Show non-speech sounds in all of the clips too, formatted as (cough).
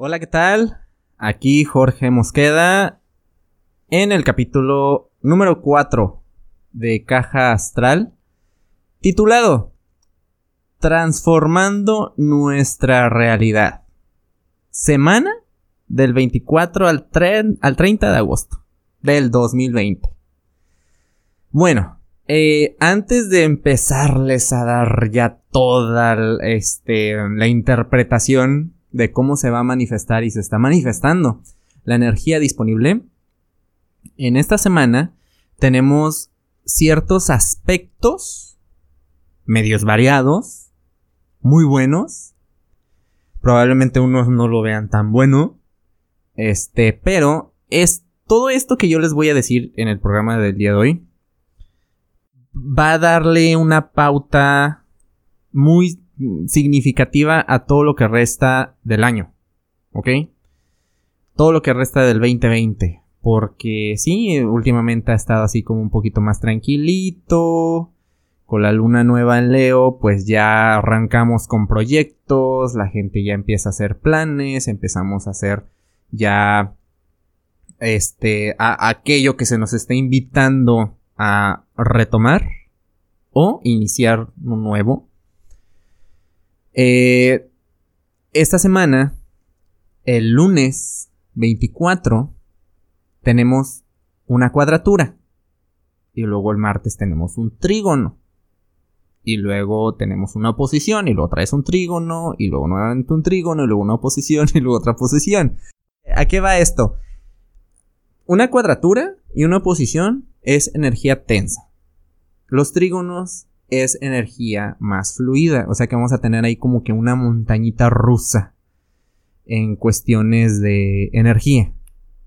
Hola, ¿qué tal? Aquí Jorge Mosqueda en el capítulo número 4 de Caja Astral, titulado Transformando nuestra realidad. Semana del 24 al, al 30 de agosto del 2020. Bueno, eh, antes de empezarles a dar ya toda este, la interpretación de cómo se va a manifestar y se está manifestando la energía disponible, en esta semana tenemos ciertos aspectos medios variados, muy buenos. Probablemente unos no lo vean tan bueno. Este, pero es todo esto que yo les voy a decir en el programa del día de hoy va a darle una pauta muy significativa a todo lo que resta del año. ¿Ok? Todo lo que resta del 2020. Porque sí, últimamente ha estado así como un poquito más tranquilito. Con la luna nueva en Leo, pues ya arrancamos con proyectos, la gente ya empieza a hacer planes, empezamos a hacer ya este aquello que se nos está invitando a retomar o iniciar un nuevo. Eh, esta semana, el lunes 24, tenemos una cuadratura. Y luego el martes tenemos un trígono. Y luego tenemos una oposición. Y luego otra vez un trígono. Y luego nuevamente un trígono. Y luego una oposición. (laughs) Y luego otra oposición. ¿A qué va esto? Una cuadratura y una oposición es energía tensa. Los trígonos es energía más fluida, o sea que vamos a tener ahí como que una montañita rusa en cuestiones de energía.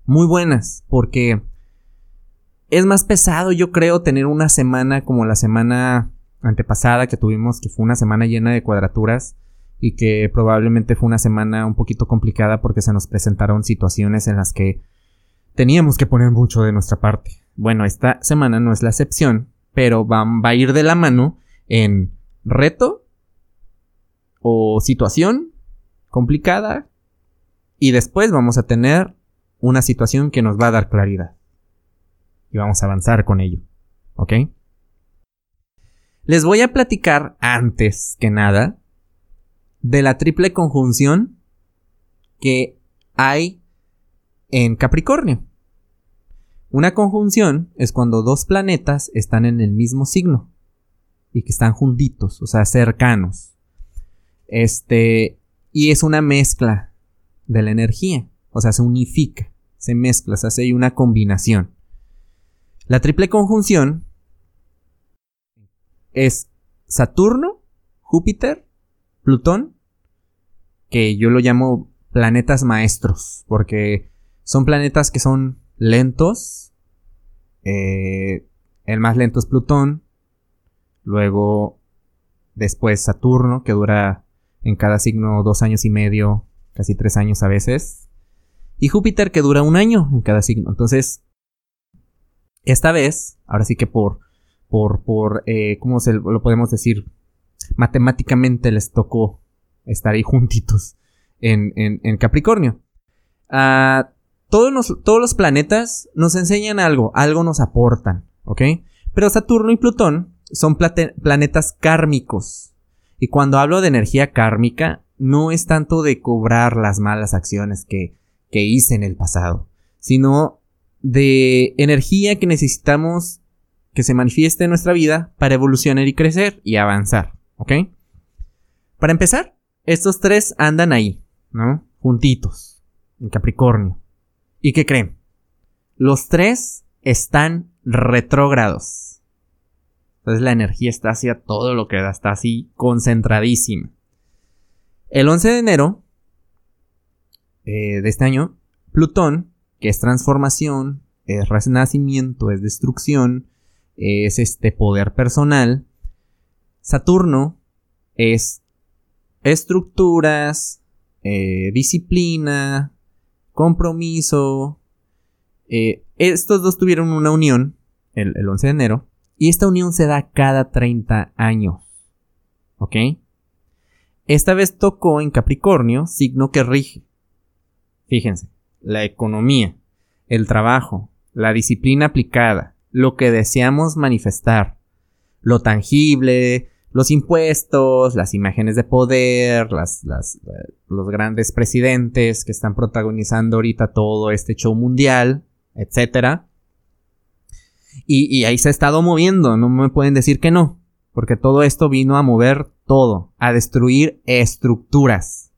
Muy buenas, porque es más pesado, yo creo, tener una semana como la semana antepasada que tuvimos, que fue una semana llena de cuadraturas y que probablemente fue una semana un poquito complicada porque se nos presentaron situaciones en las que teníamos que poner mucho de nuestra parte. Bueno, esta semana no es la excepción, pero va, a ir de la mano en reto o situación complicada y después vamos a tener una situación que nos va a dar claridad. Y vamos a avanzar con ello. ¿Ok? Les voy a platicar antes que nada de la triple conjunción que hay en Capricornio. Una conjunción es cuando dos planetas están en el mismo signo y que están juntitos, o sea, cercanos. Este, y es una mezcla de la energía, o sea, se unifica, se mezcla, se hace una combinación. La triple conjunción es Saturno, Júpiter, Plutón, que yo lo llamo planetas maestros, porque son planetas que son lentos. Eh, el más lento es Plutón. Luego, después Saturno, que dura en cada signo dos años y medio, casi tres años a veces. Y Júpiter, que dura un año en cada signo. Entonces, esta vez, ahora sí que por, por, por, eh, ¿cómo se lo podemos decir? Matemáticamente les tocó estar ahí juntitos en, en, Capricornio. Ah todos, los planetas nos enseñan algo, algo nos aportan, ¿ok? Pero Saturno y Plutón son planetas kármicos. Y cuando hablo de energía kármica, no es tanto de cobrar las malas acciones que, que hice en el pasado, sino de energía que necesitamos que se manifieste en nuestra vida para evolucionar y crecer y avanzar, ¿ok? Para empezar, estos tres andan ahí, ¿no? Juntitos, en Capricornio. ¿Y qué creen? Los tres están retrógrados. Entonces la energía está hacia todo lo que da, está así concentradísima. El 11 de enero eh, de este año, Plutón, que es transformación, es renacimiento, es destrucción, es este poder personal. Saturno es estructuras, eh, disciplina, compromiso. Eh, estos dos tuvieron una unión el, 11 de enero y esta unión se da cada 30 años. ¿Ok? Esta vez tocó en Capricornio, signo que rige fíjense, la economía, el trabajo, la disciplina aplicada, lo que deseamos manifestar, lo tangible, los impuestos, las imágenes de poder, las, los grandes presidentes que están protagonizando ahorita todo este show mundial, etc. Y, y ahí se ha estado moviendo, no me pueden decir que no, porque todo esto vino a mover todo, a destruir estructuras.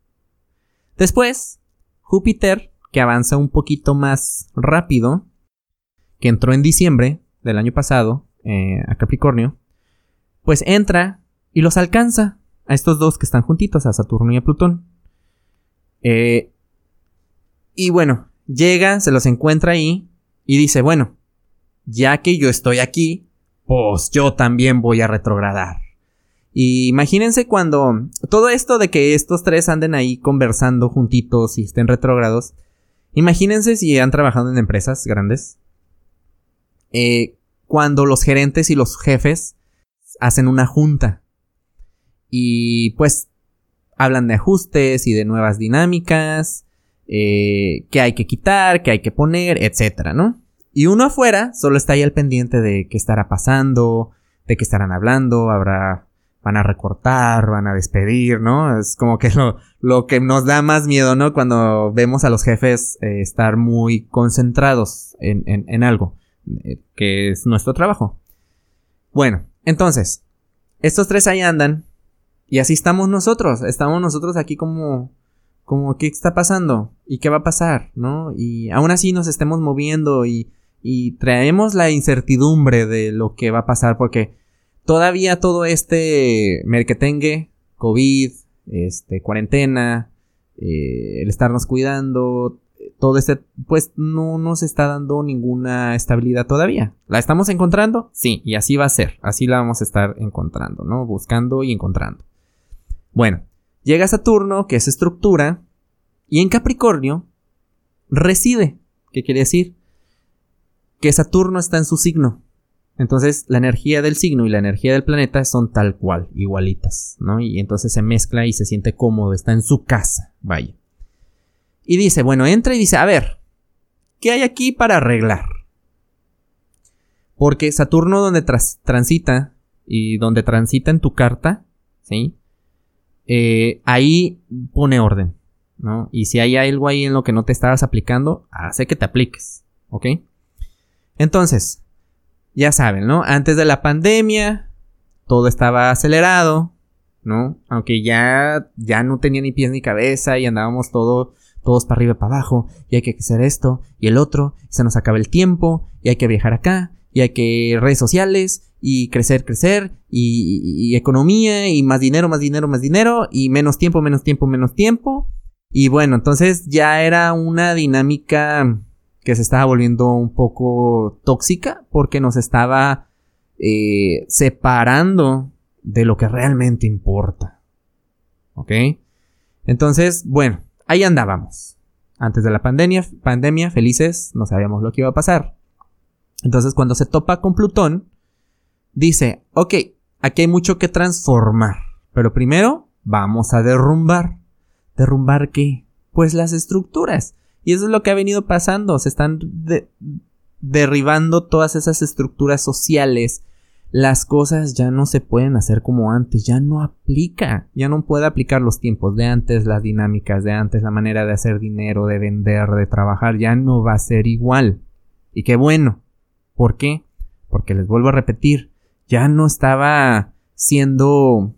Después, Júpiter, que avanza un poquito más rápido, que entró en diciembre del año pasado eh, a Capricornio, pues entra y los alcanza a estos dos que están juntitos, a Saturno y a Plutón. Eh, y bueno, llega, se los encuentra ahí y dice, bueno, ya que yo estoy aquí, pues yo también voy a retrogradar. Y imagínense cuando todo esto de que estos tres anden ahí conversando juntitos y estén retrógrados, imagínense si han trabajado en empresas grandes, eh, cuando los gerentes y los jefes hacen una junta y pues hablan de ajustes y de nuevas dinámicas, eh, que hay que quitar, que hay que poner, etcétera, ¿no? Y uno afuera solo está ahí al pendiente de qué estará pasando, de qué estarán hablando, habrá, van a recortar, van a despedir, ¿no? Es como que lo, lo que nos da más miedo, ¿no? Cuando vemos a los jefes eh, estar muy concentrados en, en, algo, eh, que es nuestro trabajo. Bueno, entonces, estos tres ahí andan, y así estamos nosotros, estamos nosotros aquí como, como, ¿qué está pasando? ¿Y qué va a pasar? ¿No? Y aún así nos estemos moviendo y, y traemos la incertidumbre de lo que va a pasar porque todavía todo este merquetengue, COVID, este, cuarentena, eh, el estarnos cuidando, todo este, pues no nos está dando ninguna estabilidad todavía. ¿La estamos encontrando? Sí, y así va a ser, así la vamos a estar encontrando, ¿no? Buscando y encontrando. Bueno, llega Saturno, que es estructura, y en Capricornio reside, ¿qué quiere decir? que Saturno está en su signo. Entonces la energía del signo y la energía del planeta son tal cual, igualitas, ¿no? Y entonces se mezcla y se siente cómodo, está en su casa, vaya. Y dice, bueno, entra y dice, a ver, ¿qué hay aquí para arreglar? Porque Saturno donde transita y donde transita en tu carta, ¿sí? Eh, ahí pone orden, ¿no? Y si hay algo ahí en lo que no te estabas aplicando, hace que te apliques, ¿ok? Entonces, ya saben, ¿no? Antes de la pandemia, todo estaba acelerado, ¿no? Aunque ya, ya no tenía ni pies ni cabeza y andábamos todo, todos para arriba y para abajo, y hay que hacer esto y el otro, y se nos acaba el tiempo, y hay que viajar acá, y hay que redes sociales, y crecer, crecer, y, economía, y más dinero, más dinero, más dinero, y menos tiempo, menos tiempo, menos tiempo. Y bueno, entonces ya era una dinámica que se estaba volviendo un poco tóxica porque nos estaba eh, separando de lo que realmente importa. ¿Ok? Entonces, bueno, ahí andábamos. Antes de la pandemia, pandemia, felices, no sabíamos lo que iba a pasar. Entonces, cuando se topa con Plutón, dice, ok, aquí hay mucho que transformar, pero primero vamos a derrumbar. ¿Derrumbar qué? Pues las estructuras. Y eso es lo que ha venido pasando. Se están derribando todas esas estructuras sociales. Las cosas ya no se pueden hacer como antes, ya no aplica, ya no puede aplicar los tiempos de antes, las dinámicas de antes, la manera de hacer dinero, de vender, de trabajar, ya no va a ser igual. Y qué bueno. ¿Por qué? Porque les vuelvo a repetir, ya no estaba siendo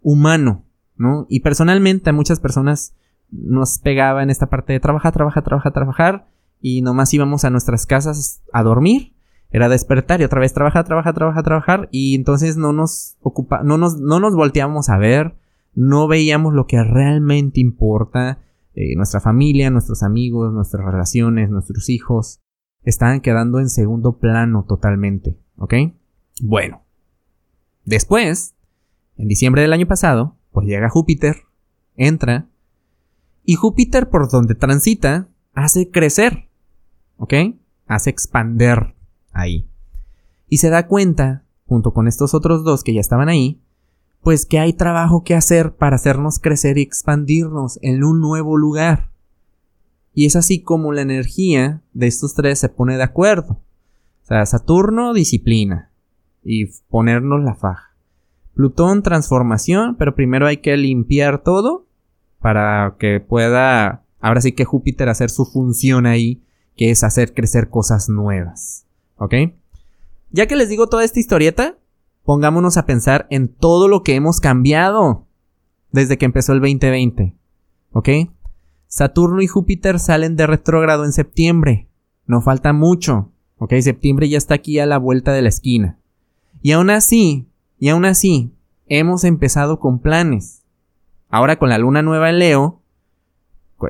humano, ¿no? Y personalmente a muchas personas nos pegaba en esta parte de trabajar, trabajar, trabajar, trabajar y nomás íbamos a nuestras casas a dormir. Era despertar y otra vez trabajar, trabajar, trabajar, trabajar y entonces no nos ocupa, no nos, no nos a ver, no veíamos lo que realmente importa, eh, nuestra familia, nuestros amigos, nuestras relaciones, nuestros hijos, estaban quedando en segundo plano totalmente, ¿ok? Bueno, después, en diciembre del año pasado, pues llega Júpiter, entra y Júpiter por donde transita hace crecer, ¿ok? Hace expander ahí. Y se da cuenta, junto con estos otros dos que ya estaban ahí, pues que hay trabajo que hacer para hacernos crecer y expandirnos en un nuevo lugar. Y es así como la energía de estos tres se pone de acuerdo. O sea, Saturno, disciplina. Y ponernos la faja. Plutón, transformación, pero primero hay que limpiar todo para que pueda, ahora sí que Júpiter hacer su función ahí, que es hacer crecer cosas nuevas. ¿Ok? Ya que les digo toda esta historieta, pongámonos a pensar en todo lo que hemos cambiado desde que empezó el 2020. ¿Ok? Saturno y Júpiter salen de retrógrado en septiembre. No falta mucho. ¿Ok? Septiembre ya está aquí a la vuelta de la esquina. Y aún así, y aún así, hemos empezado con planes. Ahora con la luna nueva en Leo,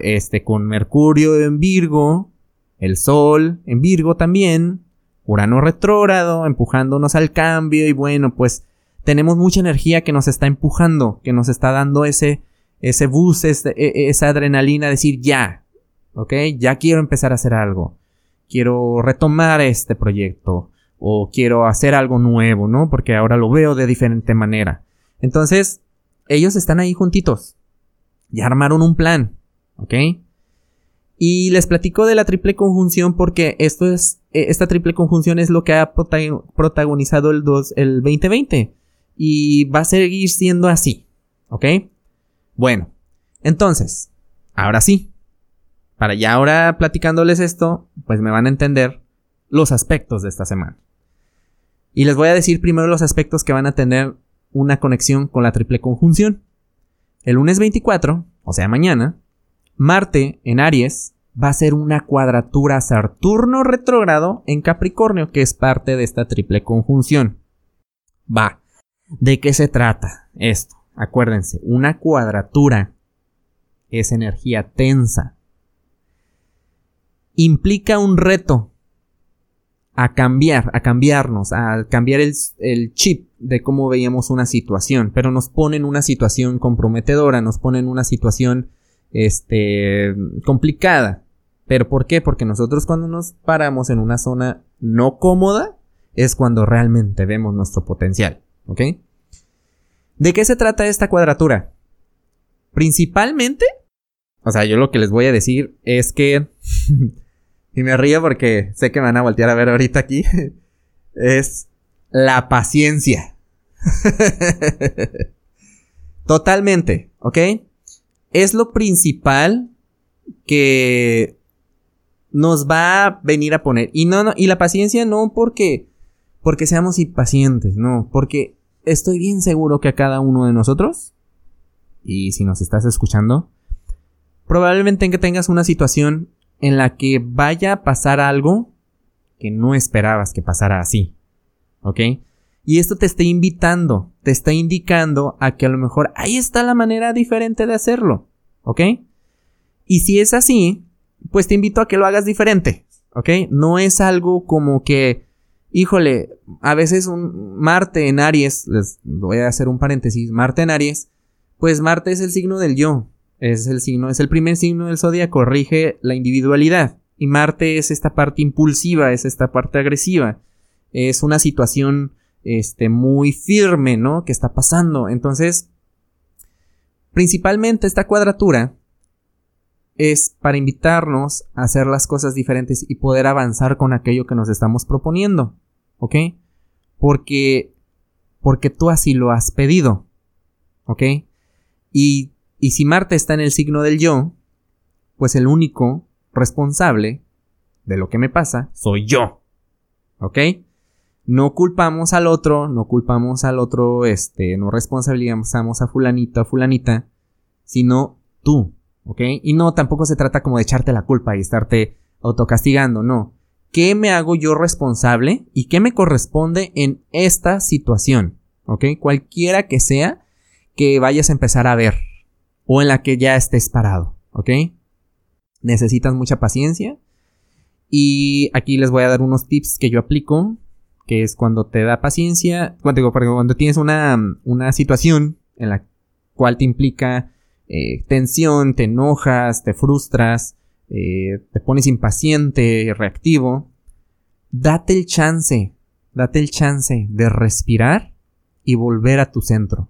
este, con Mercurio en Virgo, el Sol en Virgo también, Urano retrógrado, empujándonos al cambio y bueno, pues tenemos mucha energía que nos está empujando, que nos está dando ese, ese boost, este, e, e, esa adrenalina, decir ya, ¿ok? Ya quiero empezar a hacer algo, quiero retomar este proyecto o quiero hacer algo nuevo, ¿no? Porque ahora lo veo de diferente manera. Entonces, ellos están ahí juntitos. Ya armaron un plan, ¿ok? Y les platico de la triple conjunción porque esto es, eh, esta triple conjunción es lo que ha protagonizado el, el 2020 y va a seguir siendo así, ¿ok? Bueno, entonces, ahora sí, para ya ahora platicándoles esto, pues me van a entender los aspectos de esta semana. Y les voy a decir primero los aspectos que van a tener una conexión con la triple conjunción. El lunes 24, o sea mañana, Marte en Aries va a ser una cuadratura Saturno retrógrado en Capricornio, que es parte de esta triple conjunción. Va. ¿De qué se trata esto? Acuérdense, una cuadratura es energía tensa. Implica un reto a cambiar, a cambiarnos, a cambiar el, chip de cómo veíamos una situación, pero nos pone en una situación comprometedora, nos pone en una situación este, complicada. ¿Pero por qué? Porque nosotros cuando nos paramos en una zona no cómoda es cuando realmente vemos nuestro potencial, ¿ok? ¿De qué se trata esta cuadratura? Principalmente, o sea, yo lo que les voy a decir es que (laughs) y me río porque sé que me van a voltear a ver ahorita aquí, (laughs) es la paciencia. (laughs) Totalmente, ¿ok? Es lo principal que nos va a venir a poner. Y no, no, y la paciencia no porque, porque seamos impacientes, no, porque estoy bien seguro que a cada uno de nosotros, y si nos estás escuchando, probablemente en que tengas una situación en la que vaya a pasar algo que no esperabas que pasara así. ¿Ok? Y esto te está invitando, te está indicando a que a lo mejor ahí está la manera diferente de hacerlo. ¿Ok? Y si es así, pues te invito a que lo hagas diferente. ¿Ok? No es algo como que, híjole, a veces un Marte en Aries, les voy a hacer un paréntesis, Marte en Aries, pues Marte es el signo del yo. Es el signo, es el primer signo del zodiaco, rige la individualidad. Y Marte es esta parte impulsiva, es esta parte agresiva. Es una situación este, muy firme, ¿no? Que está pasando. Entonces, principalmente esta cuadratura es para invitarnos a hacer las cosas diferentes y poder avanzar con aquello que nos estamos proponiendo. ¿Ok? Porque, porque tú así lo has pedido. ¿Ok? Y y si Marte está en el signo del yo, pues el único responsable de lo que me pasa soy yo. ¿Ok? No culpamos al otro, no culpamos al otro, este, no responsabilizamos a fulanito, a fulanita, sino tú. ¿Ok? Y no, tampoco se trata como de echarte la culpa y estarte autocastigando, no. ¿Qué me hago yo responsable y qué me corresponde en esta situación? ¿Ok? Cualquiera que sea que vayas a empezar a ver o en la que ya estés parado, ¿ok? Necesitas mucha paciencia. Y aquí les voy a dar unos tips que yo aplico, que es cuando te da paciencia, cuando, cuando tienes una, una situación en la cual te implica eh, tensión, te enojas, te frustras, eh, te pones impaciente, reactivo, date el chance, date el chance de respirar y volver a tu centro.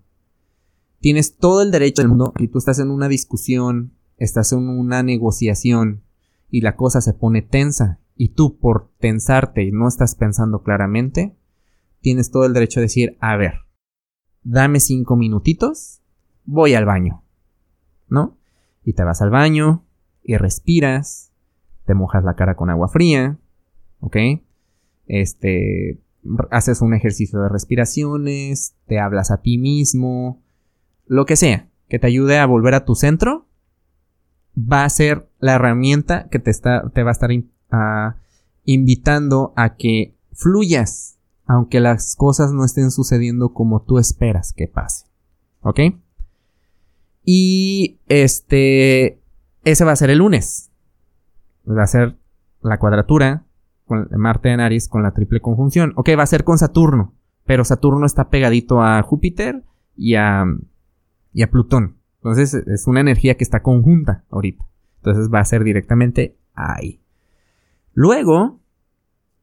Tienes todo el derecho del mundo y tú estás en una discusión, estás en una negociación, y la cosa se pone tensa y tú por tensarte y no estás pensando claramente, tienes todo el derecho a decir, a ver, dame cinco minutitos, voy al baño, ¿no? Y te vas al baño y respiras, te mojas la cara con agua fría, ¿ok? Este, haces un ejercicio de respiraciones, te hablas a ti mismo, lo que sea, que te ayude a volver a tu centro, va a ser la herramienta que te, está, te va a estar invitando a que fluyas, aunque las cosas no estén sucediendo como tú esperas que pase. ¿Ok? Y este, ese va a ser el lunes. Va a ser la cuadratura con Marte en Aries con la triple conjunción. Ok, va a ser con Saturno, pero Saturno está pegadito a Júpiter y a, y a Plutón. Entonces es una energía que está conjunta ahorita. Entonces va a ser directamente ahí. Luego,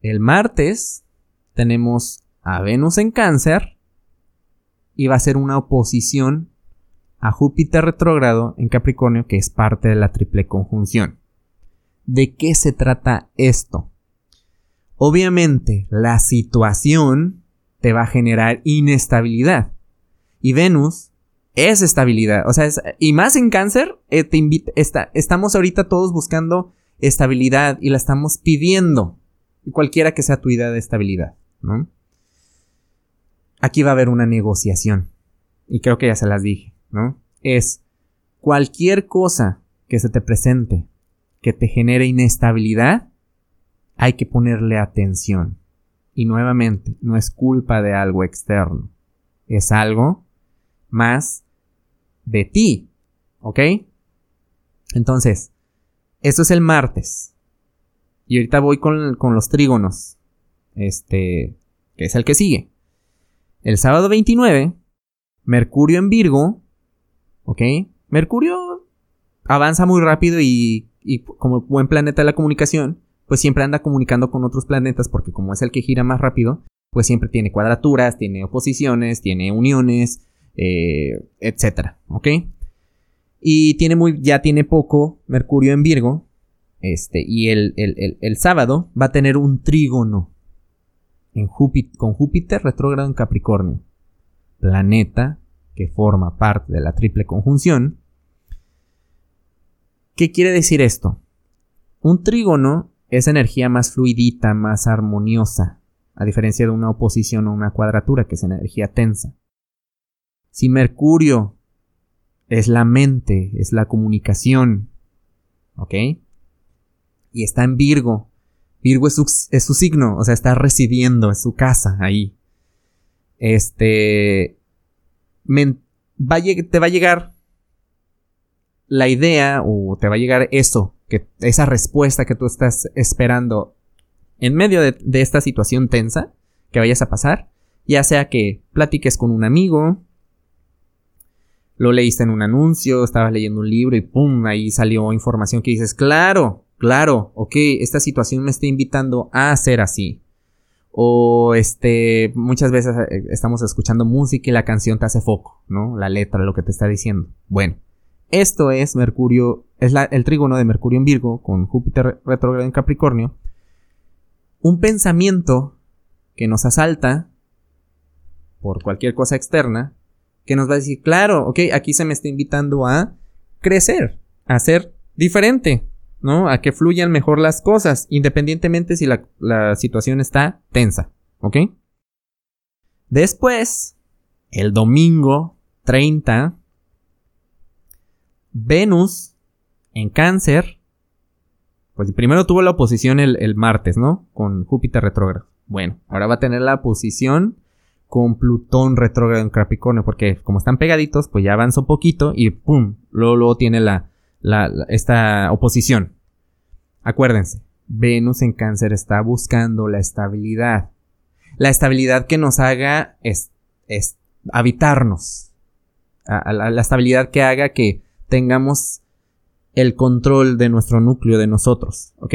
el martes, tenemos a Venus en cáncer y va a ser una oposición a Júpiter retrógrado en Capricornio que es parte de la triple conjunción. ¿De qué se trata esto? Obviamente, la situación te va a generar inestabilidad. Y Venus es estabilidad. O sea, y más en cáncer, eh, te invita, estamos ahorita todos buscando estabilidad y la estamos pidiendo. Cualquiera que sea tu idea de estabilidad, ¿no? Aquí va a haber una negociación. Y creo que ya se las dije, ¿no? Es cualquier cosa que se te presente que te genere inestabilidad, hay que ponerle atención. Y nuevamente, no es culpa de algo externo. Es algo más de ti. ¿Ok? Entonces, esto es el martes. Y ahorita voy con, con, los trígonos. Este, que es el que sigue. El sábado 29, Mercurio en Virgo. ¿Ok? Mercurio avanza muy rápido y, y como buen planeta de la comunicación, pues siempre anda comunicando con otros planetas porque como es el que gira más rápido, pues siempre tiene cuadraturas, tiene oposiciones, tiene uniones, eh, etcétera, ¿ok? Y tiene muy, ya tiene poco Mercurio en Virgo, este, y el, el, sábado va a tener un trígono en Júpiter, con Júpiter retrógrado en Capricornio, planeta que forma parte de la triple conjunción. ¿Qué quiere decir esto? Un trígono es energía más fluidita, más armoniosa, a diferencia de una oposición o una cuadratura, que es energía tensa. Si Mercurio es la mente, es la comunicación, ¿ok? Y está en Virgo. Virgo es su, signo, o sea, está residiendo, es su casa ahí. Este... te va a llegar la idea o te va a llegar eso, que, esa respuesta que tú estás esperando en medio de, de esta situación tensa que vayas a pasar, ya sea que platiques con un amigo, lo leíste en un anuncio, estabas leyendo un libro y ¡pum! Ahí salió información que dices, claro, claro, ok, esta situación me está invitando a hacer así. O este, muchas veces eh, estamos escuchando música y la canción te hace foco, ¿no? La letra, lo que te está diciendo. Bueno, esto es Mercurio, es el trígono de Mercurio en Virgo con Júpiter retrógrado en Capricornio. Un pensamiento que nos asalta por cualquier cosa externa que nos va a decir, claro, ok, aquí se me está invitando a crecer, a ser diferente, ¿no? A que fluyan mejor las cosas, independientemente si la, situación está tensa, ¿ok? Después, el domingo 30, Venus en cáncer, pues primero tuvo la oposición el, el martes, ¿no? Con Júpiter retrógrado. Bueno, ahora va a tener la posición con Plutón retrógrado en Capricornio, porque como están pegaditos, pues ya avanzó poquito y ¡pum! Luego, tiene la, esta oposición. Acuérdense, Venus en cáncer está buscando la estabilidad. La estabilidad que nos haga es, habitarnos. la, la estabilidad que haga que tengamos el control de nuestro núcleo, de nosotros, ¿ok?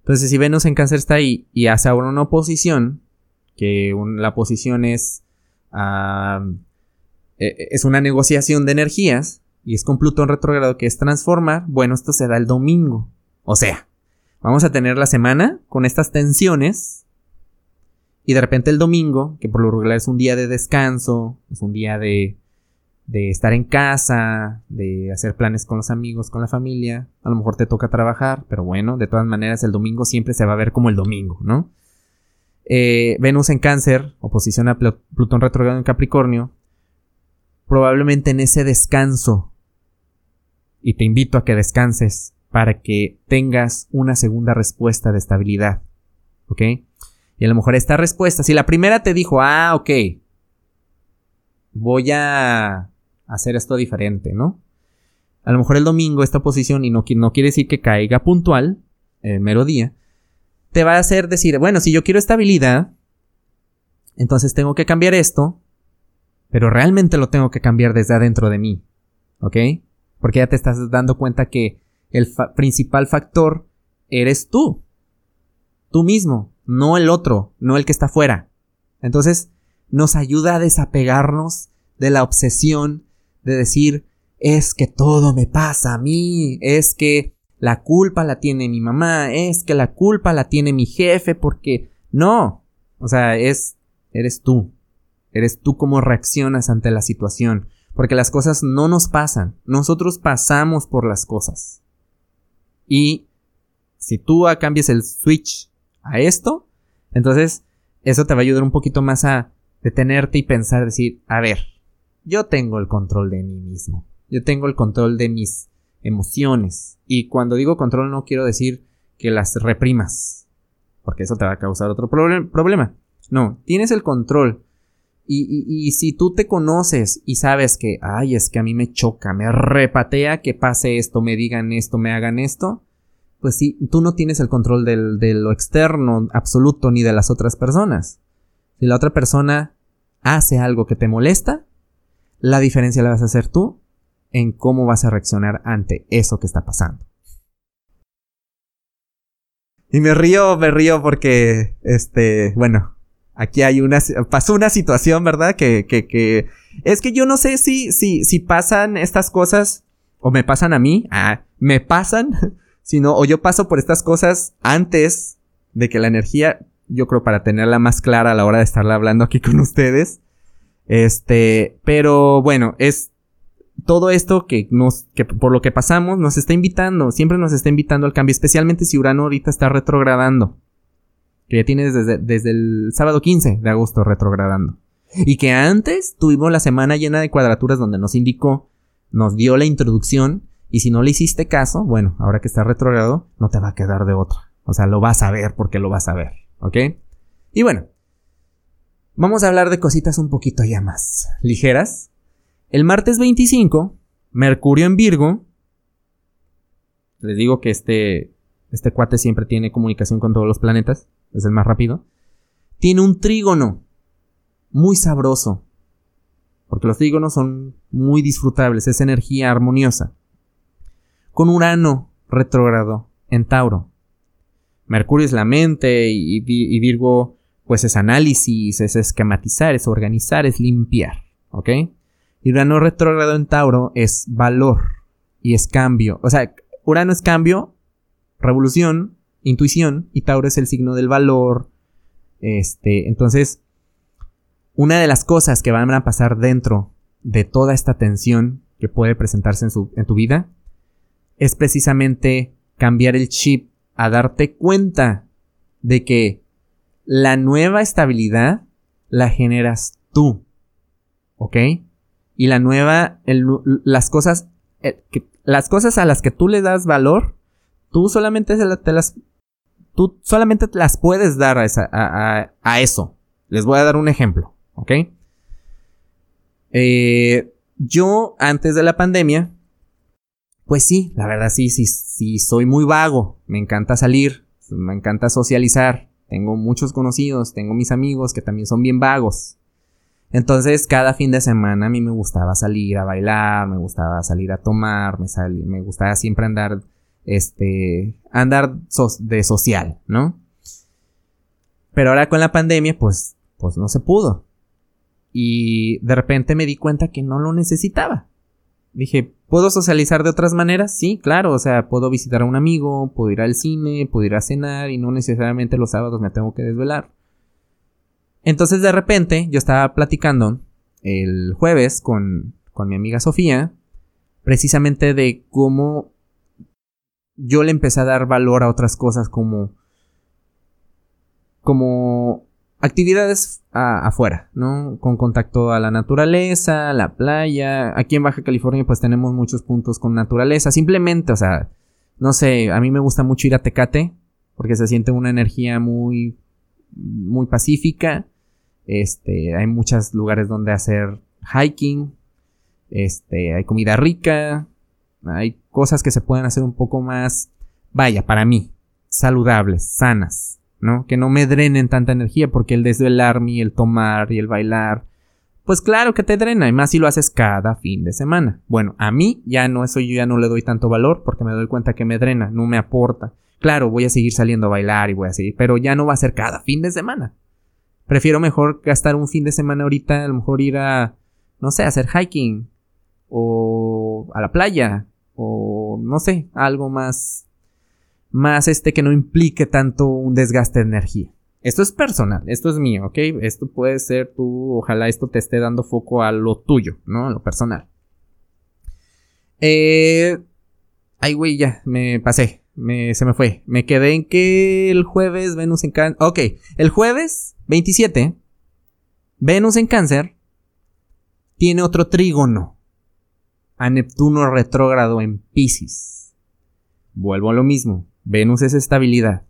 Entonces, si Venus en cáncer está ahí y hace ahora una oposición, que la posición es, ah, e, e, es una negociación de energías y es con Plutón retrogrado que es transformar, bueno, esto se da el domingo. O sea, vamos a tener la semana con estas tensiones y de repente el domingo, que por lo regular es un día de descanso, es un día de, de estar en casa, de hacer planes con los amigos, con la familia, a lo mejor te toca trabajar, pero bueno, de todas maneras el domingo siempre se va a ver como el domingo, ¿no? Eh, Venus en cáncer, oposición a Plutón retrogrado en Capricornio, probablemente en ese descanso, y te invito a que descanses para que tengas una segunda respuesta de estabilidad, ¿ok? Y a lo mejor esta respuesta, si la primera te dijo, ah, ok, voy a hacer esto diferente, ¿no? A lo mejor el domingo esta oposición, y no, quiere decir que caiga puntual, el mero día, te va a hacer decir, bueno, si yo quiero estabilidad, entonces tengo que cambiar esto, pero realmente lo tengo que cambiar desde adentro de mí, ¿ok? Porque ya te estás dando cuenta que el principal factor eres tú, tú mismo, no el otro, no el que está afuera. Entonces, nos ayuda a desapegarnos de la obsesión de decir, es que todo me pasa a mí, es que la culpa la tiene mi mamá, es que la culpa la tiene mi jefe, porque no, o sea, es, eres tú, eres tú cómo reaccionas ante la situación, porque las cosas no nos pasan, nosotros pasamos por las cosas. Y si tú cambias el switch a esto, entonces eso te va a ayudar un poquito más a detenerte y pensar, decir, a ver, yo tengo el control de mí mismo, yo tengo el control de mis emociones. Y cuando digo control no quiero decir que las reprimas, porque eso te va a causar otro problema. No, tienes el control. Y, y, si tú te conoces y sabes que, ay, es que a mí me choca, me repatea que pase esto, me digan esto, me hagan esto, pues sí, tú no tienes el control del, de lo externo absoluto ni de las otras personas. Si la otra persona hace algo que te molesta, la diferencia la vas a hacer tú en cómo vas a reaccionar ante eso que está pasando. Y me río, me río porque, este, bueno, aquí hay una, pasó una situación, ¿verdad? Que, que, que, es que yo no sé si, si, si pasan estas cosas, o me pasan a mí, ah, me pasan, (laughs) sino, o yo paso por estas cosas antes de que la energía, yo creo para tenerla más clara a la hora de estarla hablando aquí con ustedes, este, pero bueno, es todo esto que nos, que por lo que pasamos, nos está invitando, siempre nos está invitando al cambio, especialmente si Urano ahorita está retrogradando. Que ya tiene desde, desde el sábado 15 de agosto retrogradando. Y que antes tuvimos la semana llena de cuadraturas donde nos indicó, nos dio la introducción, y si no le hiciste caso, bueno, ahora que está retrogrado, no te va a quedar de otra. O sea, lo vas a ver porque lo vas a ver, ¿ok? Y bueno, vamos a hablar de cositas un poquito ya más ligeras, el martes 25, Mercurio en Virgo. Les digo que este, este cuate siempre tiene comunicación con todos los planetas. Es el más rápido. Tiene un trígono. Muy sabroso. Porque los trígonos son muy disfrutables. Es energía armoniosa. Con Urano retrógrado en Tauro. Mercurio es la mente y, y Virgo pues es análisis, es esquematizar, es organizar, es limpiar. ¿Ok? Y Urano retrógrado en Tauro es valor y es cambio. O sea, Urano es cambio, revolución, intuición y Tauro es el signo del valor. Este, entonces, una de las cosas que van a pasar dentro de toda esta tensión que puede presentarse en, en tu vida es precisamente cambiar el chip a darte cuenta de que la nueva estabilidad la generas tú. ¿Ok? Y la nueva, las cosas, las cosas a las que tú le das valor, tú solamente te las, tú solamente las puedes dar a, esa, a, eso. Les voy a dar un ejemplo, ¿ok? Eh, yo antes de la pandemia, pues sí, la verdad sí, sí, sí, soy muy vago. Me encanta salir, me encanta socializar. Tengo muchos conocidos, tengo mis amigos que también son bien vagos. Entonces, cada fin de semana a mí me gustaba salir a bailar, me gustaba salir a tomar, me, me gustaba siempre andar, este, andar de social, ¿no? Pero ahora con la pandemia, pues, pues no se pudo. Y de repente me di cuenta que no lo necesitaba. Dije, ¿Puedo socializar de otras maneras? Sí, claro, o sea, puedo visitar a un amigo, puedo ir al cine, puedo ir a cenar y no necesariamente los sábados me tengo que desvelar. Entonces de repente yo estaba platicando el jueves con, con mi amiga Sofía, precisamente de cómo yo le empecé a dar valor a otras cosas como como actividades afuera, ¿no? Con contacto a la naturaleza, la playa. Aquí en Baja California pues tenemos muchos puntos con naturaleza. Simplemente, o sea, no sé, a mí me gusta mucho ir a Tecate porque se siente una energía muy muy pacífica. Este, hay muchos lugares donde hacer hiking. Este, hay comida rica. Hay cosas que se pueden hacer un poco más, vaya, para mí, saludables, sanas. ¿no? Que no me drenen tanta energía porque el desvelarme y el tomar y el bailar, pues claro que te drena y más si lo haces cada fin de semana. Bueno, a mí ya no, eso yo ya no le doy tanto valor porque me doy cuenta que me drena, no me aporta. Claro, voy a seguir saliendo a bailar y voy a seguir, pero ya no va a ser cada fin de semana. Prefiero mejor gastar un fin de semana ahorita, a lo mejor ir a, no sé, hacer hiking o a la playa o no sé, algo más más este que no implique tanto un desgaste de energía. Esto es personal, esto es mío, ¿ok? Esto puede ser tú, ojalá esto te esté dando foco a lo tuyo, ¿no? A lo personal. Eh... Ay, güey, ya, me pasé, se me fue. Me quedé en que el jueves Venus en cáncer... Ok, el jueves 27, Venus en cáncer tiene otro trígono a Neptuno retrógrado en Pisces. Vuelvo a lo mismo. Venus es estabilidad.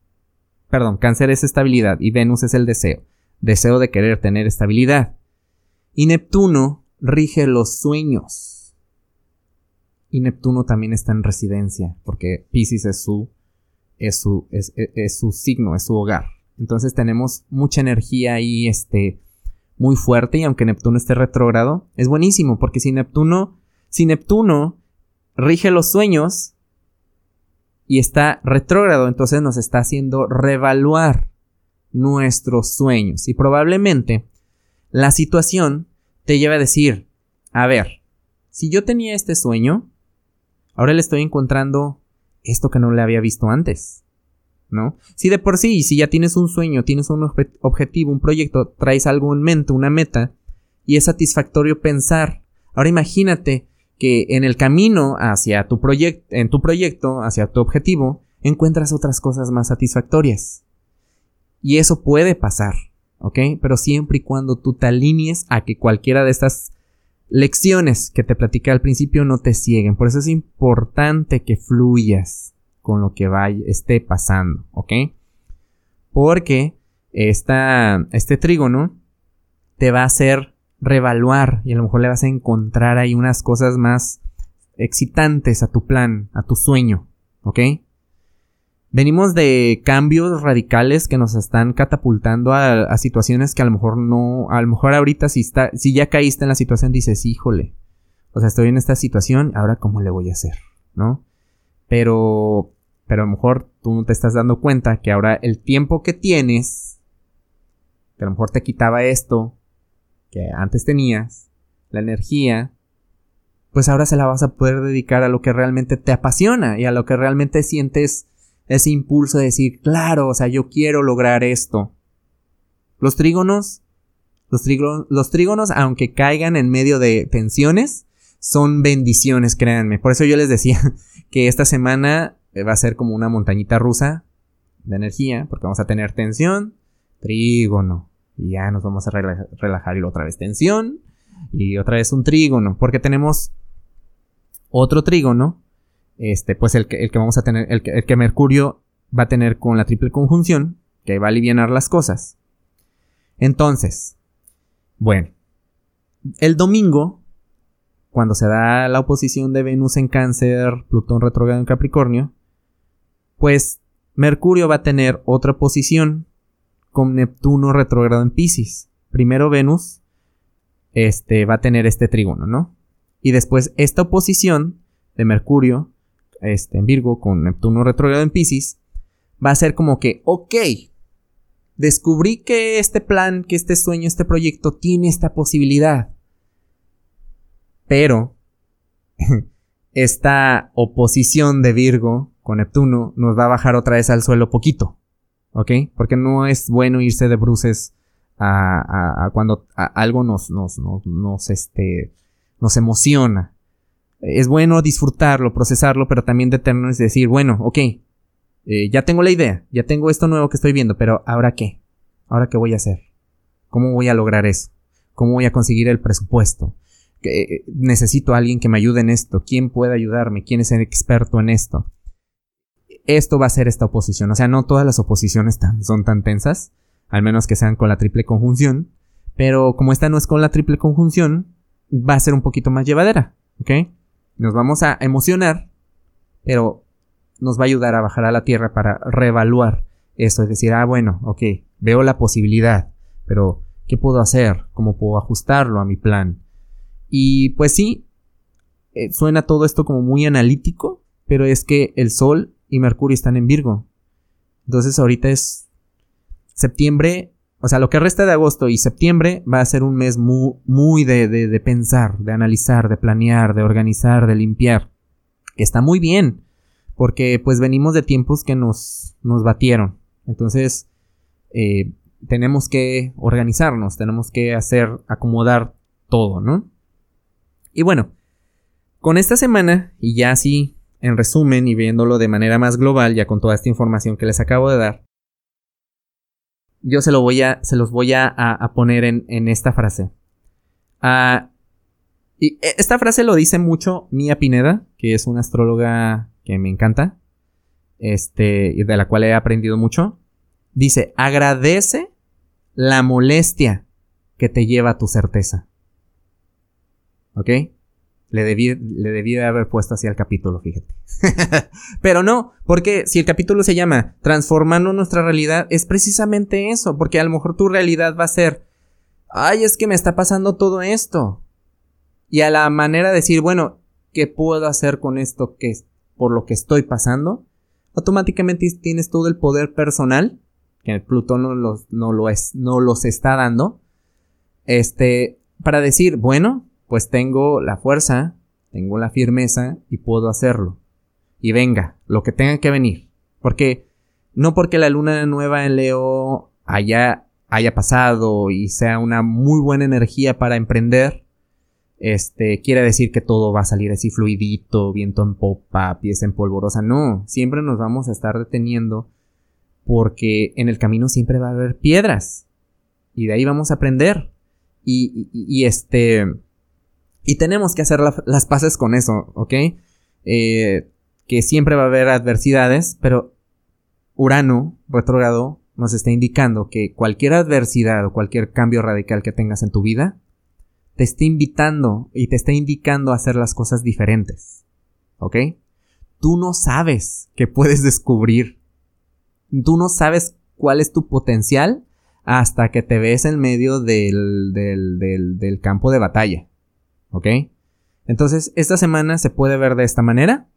Perdón, cáncer es estabilidad y Venus es el deseo. Deseo de querer tener estabilidad. Y Neptuno rige los sueños. Y Neptuno también está en residencia, porque Pisces es su, es su, es, es su signo, es su hogar. Entonces tenemos mucha energía ahí, este, muy fuerte. Y aunque Neptuno esté retrógrado, es buenísimo, porque si Neptuno, si Neptuno rige los sueños, y está retrógrado, entonces nos está haciendo revaluar nuestros sueños y probablemente la situación te lleva a decir, a ver, si yo tenía este sueño, ahora le estoy encontrando esto que no le había visto antes. ¿No? Si de por sí, si ya tienes un sueño, tienes un objetivo, un proyecto, traes algo en mente, una meta, y es satisfactorio pensar. Ahora imagínate que en el camino hacia tu proyecto, en tu proyecto, hacia tu objetivo, encuentras otras cosas más satisfactorias. Y eso puede pasar, ¿ok? Pero siempre y cuando tú te alinees a que cualquiera de estas lecciones que te platiqué al principio no te cieguen. Por eso es importante que fluyas con lo que esté pasando, ¿ok? Porque este trígono te va a hacer revaluar y a lo mejor le vas a encontrar ahí unas cosas más excitantes a tu plan, a tu sueño, ¿ok? Venimos de cambios radicales que nos están catapultando a, situaciones que a lo mejor no, a lo mejor ahorita si, está, si ya caíste en la situación dices, híjole, o sea, estoy en esta situación, ahora cómo le voy a hacer, ¿no? Pero, pero a lo mejor tú no te estás dando cuenta que ahora el tiempo que tienes, que a lo mejor te quitaba esto, que antes tenías, la energía, pues ahora se la vas a poder dedicar a lo que realmente te apasiona y a lo que realmente sientes ese impulso de decir, claro, o sea, yo quiero lograr esto. Los trígonos, los, trígonos, los trígonos, aunque caigan en medio de tensiones, son bendiciones, créanme. Por eso yo les decía (laughs) que esta semana va a ser como una montañita rusa de energía, porque vamos a tener tensión, trígono, y ya nos vamos a relajar, y otra vez tensión. Y otra vez un trígono. Porque tenemos otro trígono. Este, pues el que, el que vamos a tener. El que, el que Mercurio va a tener con la triple conjunción. Que va a aliviar las cosas. Entonces. Bueno. El domingo. Cuando se da la oposición de Venus en cáncer. Plutón retrogrado en Capricornio. Pues Mercurio va a tener otra posición con Neptuno retrogrado en Pisces. Primero Venus este, va a tener este trígono, ¿no? Y después esta oposición de Mercurio este, en Virgo con Neptuno retrogrado en Pisces va a ser como que, ok, descubrí que este plan, que este sueño, este proyecto tiene esta posibilidad. Pero (laughs) esta oposición de Virgo con Neptuno nos va a bajar otra vez al suelo poquito. ¿Ok? Porque no es bueno irse de bruces a, cuando algo nos, nos, nos, este, nos emociona. Es bueno disfrutarlo, procesarlo, pero también detenernos y decir, bueno, ok, eh, ya tengo la idea, ya tengo esto nuevo que estoy viendo, pero ¿ahora qué? ¿Ahora qué voy a hacer? ¿Cómo voy a lograr eso? ¿Cómo voy a conseguir el presupuesto? Eh, necesito a alguien que me ayude en esto. ¿Quién puede ayudarme? ¿Quién es el experto en esto? Esto va a ser esta oposición. O sea, no todas las oposiciones son tan tensas, al menos que sean con la triple conjunción. Pero como esta no es con la triple conjunción, va a ser un poquito más llevadera. ¿Ok? Nos vamos a emocionar, pero nos va a ayudar a bajar a la tierra para reevaluar esto. Es decir, ah, bueno, ok, veo la posibilidad, pero ¿qué puedo hacer? ¿Cómo puedo ajustarlo a mi plan? Y pues sí, eh, suena todo esto como muy analítico, pero es que el Sol y Mercurio están en Virgo. Entonces ahorita es septiembre, o sea, lo que resta de agosto y septiembre va a ser un mes muy, muy de, de, pensar, de analizar, de planear, de organizar, de limpiar. Está muy bien, porque pues venimos de tiempos que nos, nos batieron. Entonces, eh, tenemos que organizarnos, tenemos que hacer, acomodar todo, ¿no? Y bueno, con esta semana, y ya así en resumen y viéndolo de manera más global, ya con toda esta información que les acabo de dar, yo se, lo voy a, se los voy a, poner en, esta frase. Ah, y e, esta frase lo dice mucho Mía Pineda, que es una astróloga que me encanta, este, y de la cual he aprendido mucho. Dice, agradece la molestia que te lleva a tu certeza. ¿Ok? Le debí, le debí de haber puesto así al capítulo, fíjate. (laughs) Pero no, porque si el capítulo se llama Transformando nuestra realidad, es precisamente eso, porque a lo mejor tu realidad va a ser, ay, es que me está pasando todo esto. Y a la manera de decir, bueno, ¿qué puedo hacer con esto que por lo que estoy pasando? Automáticamente tienes todo el poder personal, que el Plutón no los, no lo es, no los está dando, este, para decir, bueno, pues tengo la fuerza, tengo la firmeza y puedo hacerlo. Y venga, lo que tenga que venir. Porque no porque la luna nueva en Leo haya, haya pasado y sea una muy buena energía para emprender, este, quiere decir que todo va a salir así fluidito, viento en popa, pies en polvorosa. No, siempre nos vamos a estar deteniendo porque en el camino siempre va a haber piedras. Y de ahí vamos a aprender. Y, y, este, y tenemos que hacer las paces con eso, ¿ok? Eh, que siempre va a haber adversidades, pero Urano retrógrado nos está indicando que cualquier adversidad o cualquier cambio radical que tengas en tu vida, te está invitando y te está indicando a hacer las cosas diferentes, ¿ok? Tú no sabes qué puedes descubrir. Tú no sabes cuál es tu potencial hasta que te ves en medio del, del, del, del campo de batalla. ¿Ok? Entonces, esta semana se puede ver de esta manera.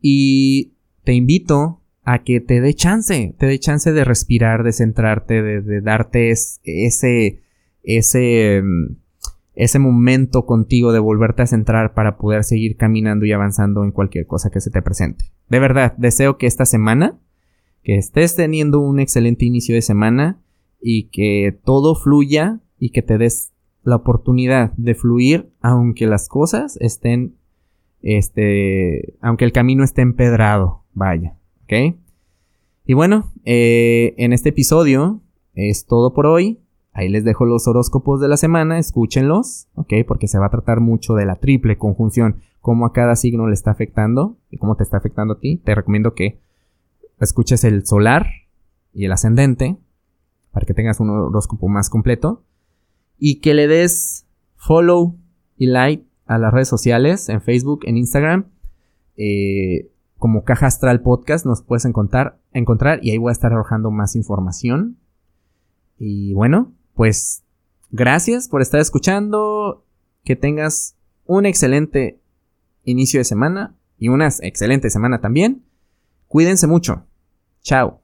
Y te invito a que te dé chance, te dé chance de respirar, de centrarte, de, darte ese, ese, mm, ese momento contigo de volverte a centrar para poder seguir caminando y avanzando en cualquier cosa que se te presente. De verdad, deseo que esta semana, que estés teniendo un excelente inicio de semana y que todo fluya y que te des la oportunidad de fluir aunque las cosas estén, este, aunque el camino esté empedrado, vaya, ¿ok? Y bueno, eh, en este episodio es todo por hoy. Ahí les dejo los horóscopos de la semana, escúchenlos, ¿ok? Porque se va a tratar mucho de la triple conjunción, cómo a cada signo le está afectando y cómo te está afectando a ti. Te recomiendo que escuches el solar y el ascendente para que tengas un horóscopo más completo y que le des follow y like a las redes sociales en Facebook, en Instagram. Eh, como Caja Astral Podcast nos puedes encontrar, encontrar y ahí voy a estar arrojando más información. Y bueno, pues gracias por estar escuchando. Que tengas un excelente inicio de semana y una excelente semana también. Cuídense mucho. Chao.